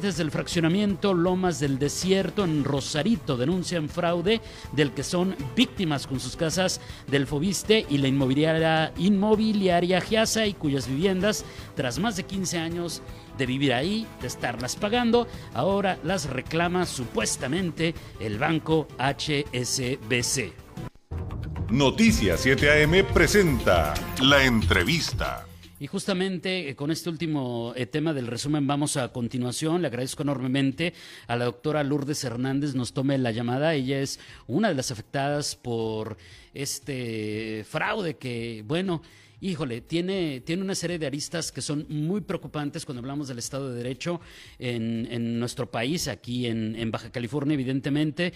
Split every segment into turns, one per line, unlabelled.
Residentes del fraccionamiento Lomas del Desierto en Rosarito denuncian fraude del que son víctimas con sus casas del Fobiste y la inmobiliaria, inmobiliaria Giasa y cuyas viviendas, tras más de 15 años de vivir ahí, de estarlas pagando, ahora las reclama supuestamente el banco HSBC.
Noticias 7 AM presenta la entrevista.
Y justamente eh, con este último eh, tema del resumen vamos a continuación. Le agradezco enormemente a la doctora Lourdes Hernández nos tome la llamada. Ella es una de las afectadas por este fraude que, bueno, híjole, tiene, tiene una serie de aristas que son muy preocupantes cuando hablamos del Estado de Derecho en, nuestro país, aquí en, Baja California, evidentemente.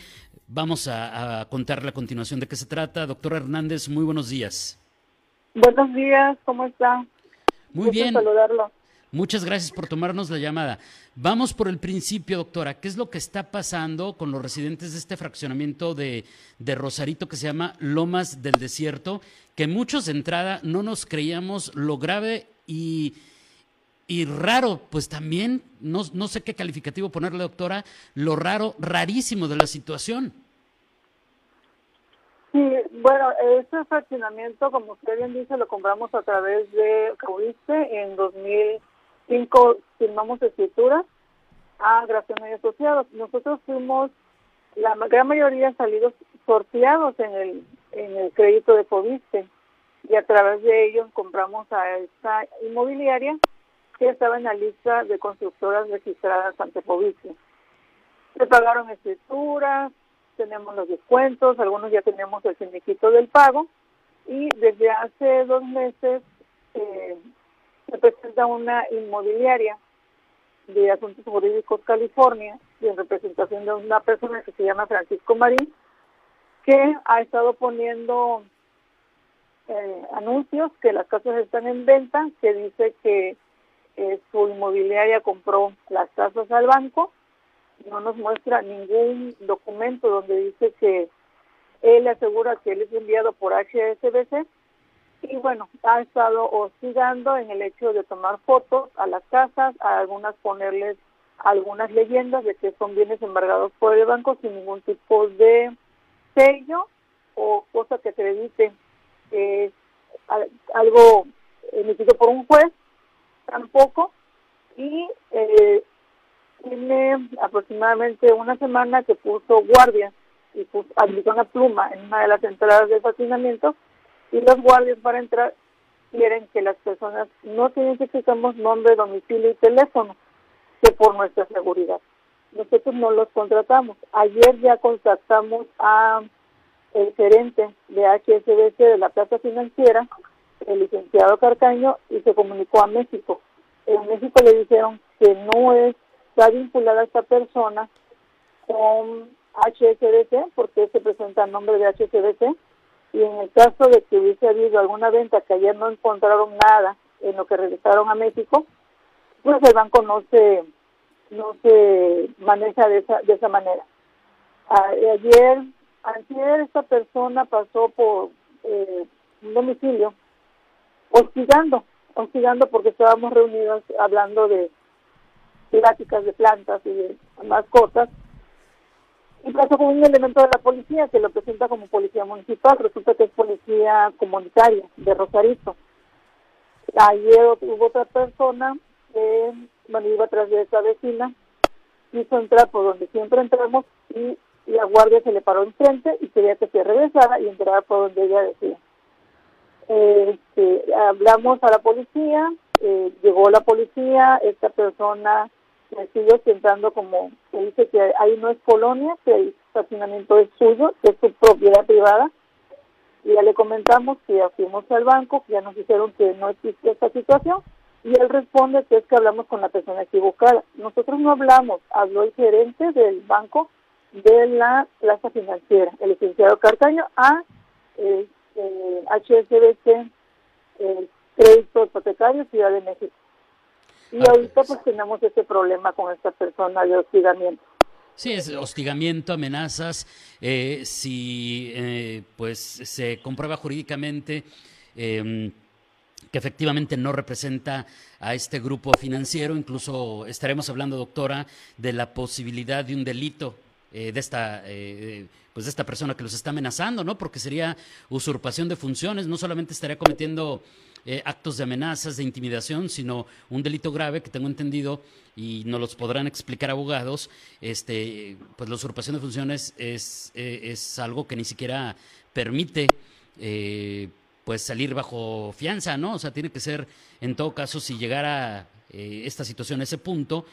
Vamos a, a contarle a continuación de qué se trata. Doctora Hernández, muy buenos días.
Buenos días, ¿cómo está?
Muy bien. Saludarlo. Muchas gracias por tomarnos la llamada. Vamos por el principio, doctora. ¿Qué es lo que está pasando con los residentes de este fraccionamiento de, Rosarito que se llama Lomas del Desierto? Que muchos de entrada no nos creíamos lo grave y, y raro, pues también, no, no sé qué calificativo ponerle, doctora, lo raro, rarísimo de la situación.
Sí, bueno, este fraccionamiento, como usted bien dice, lo compramos a través de Caudiste. En 2005 firmamos escrituras a Graciano y Asociados. Nosotros fuimos, la gran mayoría salidos sorteados en el, en el crédito de Coviste y a través de ellos compramos a esta inmobiliaria que estaba en la lista de constructoras registradas ante Coviste. Se pagaron escrituras, tenemos los descuentos, algunos ya tenemos el finiquito del pago y desde hace dos meses eh, se presenta una inmobiliaria de Asuntos Jurídicos California y en representación de una persona que se llama Francisco Marín que ha estado poniendo eh, anuncios que las casas están en venta, que dice que eh, su inmobiliaria compró las casas al banco no nos muestra ningún documento donde dice que él asegura que él es enviado por HSBC y bueno, ha estado hostigando en el hecho de tomar fotos a las casas, a algunas ponerles algunas leyendas de que son bienes embargados por el banco sin ningún tipo de sello o cosa que acredite que algo emitido por un juez, tampoco, y eh, tiene aproximadamente una semana que puso guardia y puso, aplicó una pluma en una de las entradas de fascinamiento y los guardias para entrar quieren que las personas no identifiquemos nombre, domicilio y teléfono, que por nuestra seguridad. Nosotros no los contratamos. Ayer ya contactamos a el gerente de HSBC de la Plaza Financiera, el licenciado Carcaño, y se comunicó a México. En México le dijeron que no es está vinculada esta persona con HSBC, porque se presenta el nombre de HSBC, y en el caso de que hubiese habido alguna venta que ayer no encontraron nada en lo que regresaron a México, pues el banco no se no se maneja de esa de esa manera. ayer ayer esta persona pasó por eh, un domicilio hostigando, hostigando porque estábamos reunidos hablando de pláticas de plantas y de mascotas. Y pasó con un elemento de la policía que lo presenta como policía municipal, resulta que es policía comunitaria de Rosarito. Ayer hubo otra persona que bueno, iba atrás de esa vecina, quiso entrar por donde siempre entramos y la guardia se le paró enfrente y quería que se regresara y entrara por donde ella decía. Este, hablamos a la policía, eh, llegó la policía, esta persona me sigue sentando como que dice que ahí no es colonia, que el estacionamiento es suyo, que es su propiedad privada. Y ya le comentamos que ya fuimos al banco, que ya nos dijeron que no existe esta situación. Y él responde que es que hablamos con la persona equivocada. Nosotros no hablamos, habló el gerente del banco de la plaza financiera, el licenciado Cartaño, a eh, HSBC, el Crédito Hipotecario Ciudad de México Y ahorita pues tenemos ese problema con esta persona de hostigamiento.
Sí, es hostigamiento, amenazas. Eh, si eh, pues se comprueba jurídicamente em, que efectivamente no representa a este grupo financiero, incluso estaremos hablando, doctora, de la posibilidad de un delito eh, de esta pues de esta persona que los está amenazando, ¿no? Porque sería usurpación de funciones, no solamente estaría cometiendo eh, actos de amenazas, de intimidación, sino un delito grave que tengo entendido y nos los podrán explicar abogados, este, pues la usurpación de funciones es, eh, es algo que ni siquiera permite eh, pues salir bajo fianza, ¿no? O sea, tiene que ser, en todo caso, si llegara esta situación a ese punto,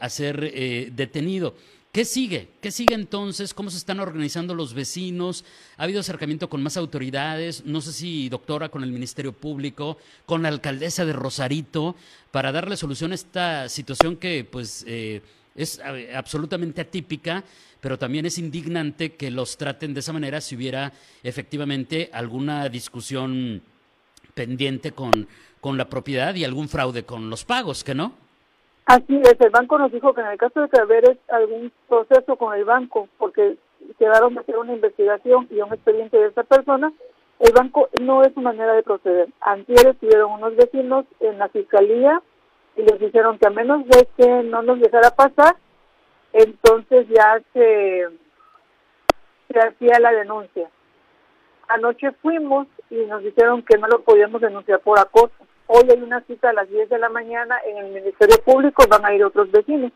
a ser detenido. ¿Qué sigue? ¿Qué sigue entonces? ¿Cómo se están organizando los vecinos? ¿Ha habido acercamiento con más autoridades? No sé si, doctora, con el Ministerio Público, con la alcaldesa de Rosarito, para darle solución a esta situación que, pues, eh, es eh, absolutamente atípica, pero también es indignante que los traten de esa manera si hubiera efectivamente alguna discusión pendiente con, con la propiedad y algún fraude con los pagos, ¿que no?
Así es, el banco nos dijo que en el caso de que hubiera algún proceso con el banco, porque quedaron de hacer una investigación y un expediente de esta persona, el banco no es su manera de proceder. Antier estuvieron unos vecinos en la fiscalía y les dijeron que a menos de que no nos dejara pasar, entonces ya se, se hacía la denuncia. Anoche fuimos y nos dijeron que no lo podíamos denunciar por acoso. Hoy hay una cita a las 10 de la mañana en el Ministerio Público, van a ir otros vecinos.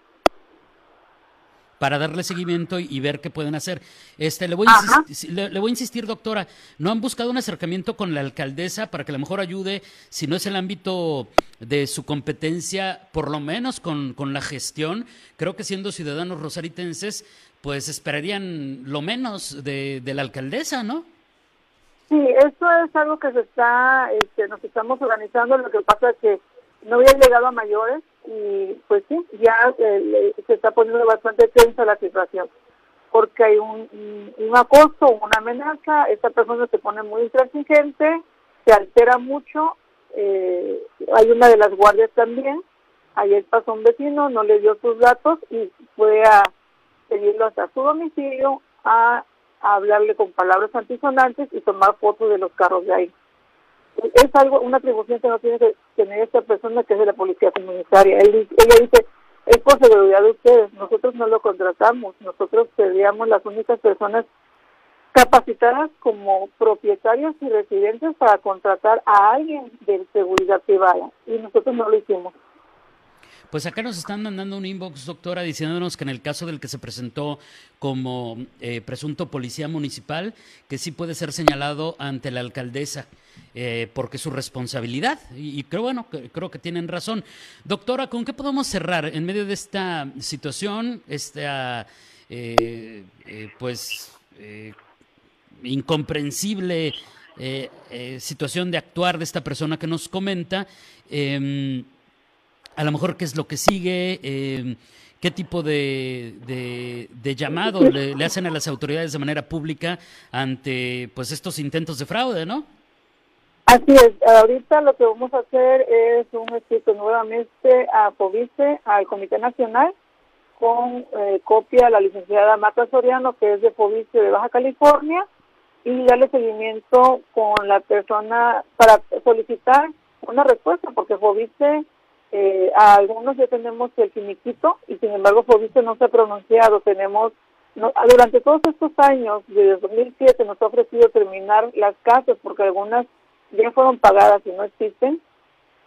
Para darle seguimiento y, ver qué pueden hacer. Este, le voy, a insistir, le, voy a insistir, doctora, ¿no han buscado un acercamiento con la alcaldesa para que a lo mejor ayude, si no es el ámbito de su competencia, por lo menos con, con la gestión? Creo que siendo ciudadanos rosaritenses, pues esperarían lo menos de, de la alcaldesa, ¿no?
Sí, eso es algo que se está, este, nos estamos organizando. Lo que pasa es que no había llegado a mayores y pues sí, ya eh, se está poniendo bastante tensa la situación porque hay un, un acoso, una amenaza, esta persona se pone muy intransigente, se altera mucho, eh, hay una de las guardias también, ayer pasó un vecino, no le dio sus datos y fue a pedirlo hasta su domicilio a hablarle con palabras antisonantes y tomar fotos de los carros de ahí. Es algo, una atribución que no tiene que tener esta persona que es de la policía comunitaria. Él, ella dice, es por seguridad de ustedes, nosotros no lo contratamos, nosotros seríamos las únicas personas capacitadas como propietarios y residentes para contratar a alguien de seguridad privada y nosotros no lo hicimos.
Pues acá nos están mandando un inbox, doctora, diciéndonos que en el caso del que se presentó como eh, presunto policía municipal, que sí puede ser señalado ante la alcaldesa. Eh, porque es su responsabilidad y, creo bueno creo que tienen razón doctora con qué podemos cerrar en medio de esta situación esta eh, pues incomprensible situación de actuar de esta persona que nos comenta em, a lo mejor qué es lo que sigue, em, qué tipo de, de, llamado le, hacen a las autoridades de manera pública ante pues estos intentos de fraude, ¿no?
Así es, ahorita lo que vamos a hacer es un escrito nuevamente a POVICE, al Comité Nacional, con eh, copia a la licenciada Marta Soriano, que es de POVICE de Baja California, y darle seguimiento con la persona para solicitar una respuesta, porque POVICE eh, a algunos ya tenemos el finiquito y sin embargo Fobiste no se ha pronunciado. Tenemos, no, durante todos estos años, desde 2007 nos ha ofrecido terminar las casas porque algunas ya fueron pagadas y no existen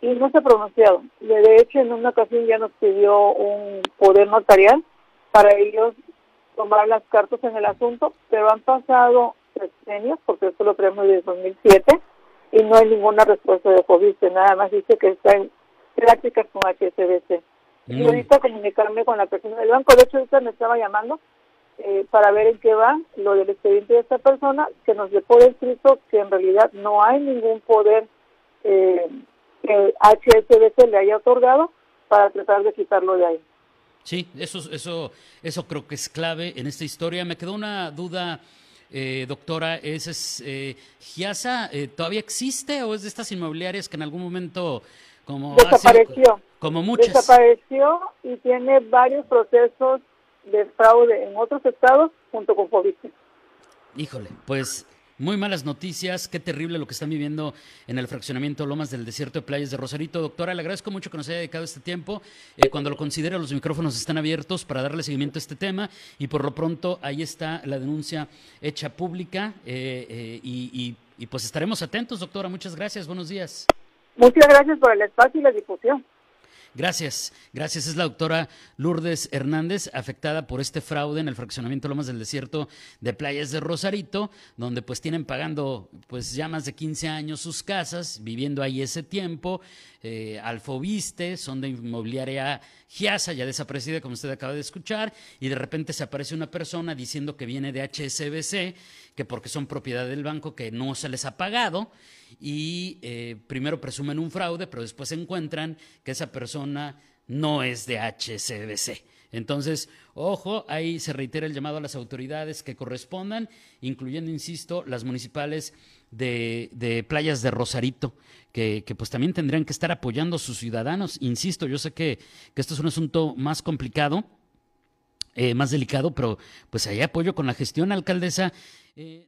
y no se ha pronunciado. De hecho, en una ocasión ya nos pidió un poder notarial para ellos tomar las cartas en el asunto, pero han pasado años, porque esto lo tenemos desde 2007, y no hay ninguna respuesta de Fobiste, nada más dice que está en prácticas con HSBC. Y ahorita comunicarme con la persona del banco. De hecho, ahorita me estaba llamando eh, para ver en qué va lo del expediente de esta persona, que nos dejó escrito que en realidad no hay ningún poder eh, que HSBC le haya otorgado para tratar de quitarlo de ahí.
Sí, eso, eso, eso creo que es clave en esta historia. Me quedó una duda, eh, doctora, ¿es, es eh, ¿Giasa todavía existe o es de estas inmobiliarias que en algún momento
desapareció.
Como muchas.
Desapareció y tiene varios procesos de fraude en otros estados junto con Fobiste.
Híjole, pues muy malas noticias, qué terrible lo que están viviendo en el fraccionamiento Lomas del Desierto de Playas de Rosarito. Doctora, le agradezco mucho que nos haya dedicado este tiempo. Eh, cuando lo considere, los micrófonos están abiertos para darle seguimiento a este tema y por lo pronto ahí está la denuncia hecha pública eh, eh, y, y pues estaremos atentos, doctora. Muchas gracias, buenos días.
Muchas gracias por el espacio y la difusión.
Gracias, gracias. Es la doctora Lourdes Hernández, afectada por este fraude en el fraccionamiento Lomas del Desierto de Playas de Rosarito, donde pues tienen pagando pues ya más de 15 años sus casas, viviendo ahí ese tiempo. Eh, Alfoviste, son de inmobiliaria Giasa, ya desaparecida como usted acaba de escuchar, y de repente se aparece una persona diciendo que viene de HSBC, que porque son propiedad del banco que no se les ha pagado, y eh, primero presumen un fraude, pero después encuentran que esa persona no es de HSBC. Entonces, ojo, ahí se reitera el llamado a las autoridades que correspondan, incluyendo, insisto, las municipales de, playas de Rosarito, que, que, pues también tendrían que estar apoyando a sus ciudadanos. Insisto, yo sé que, que esto es un asunto más complicado, eh, más delicado, pero pues ahí apoyo con la gestión, alcaldesa. Eh...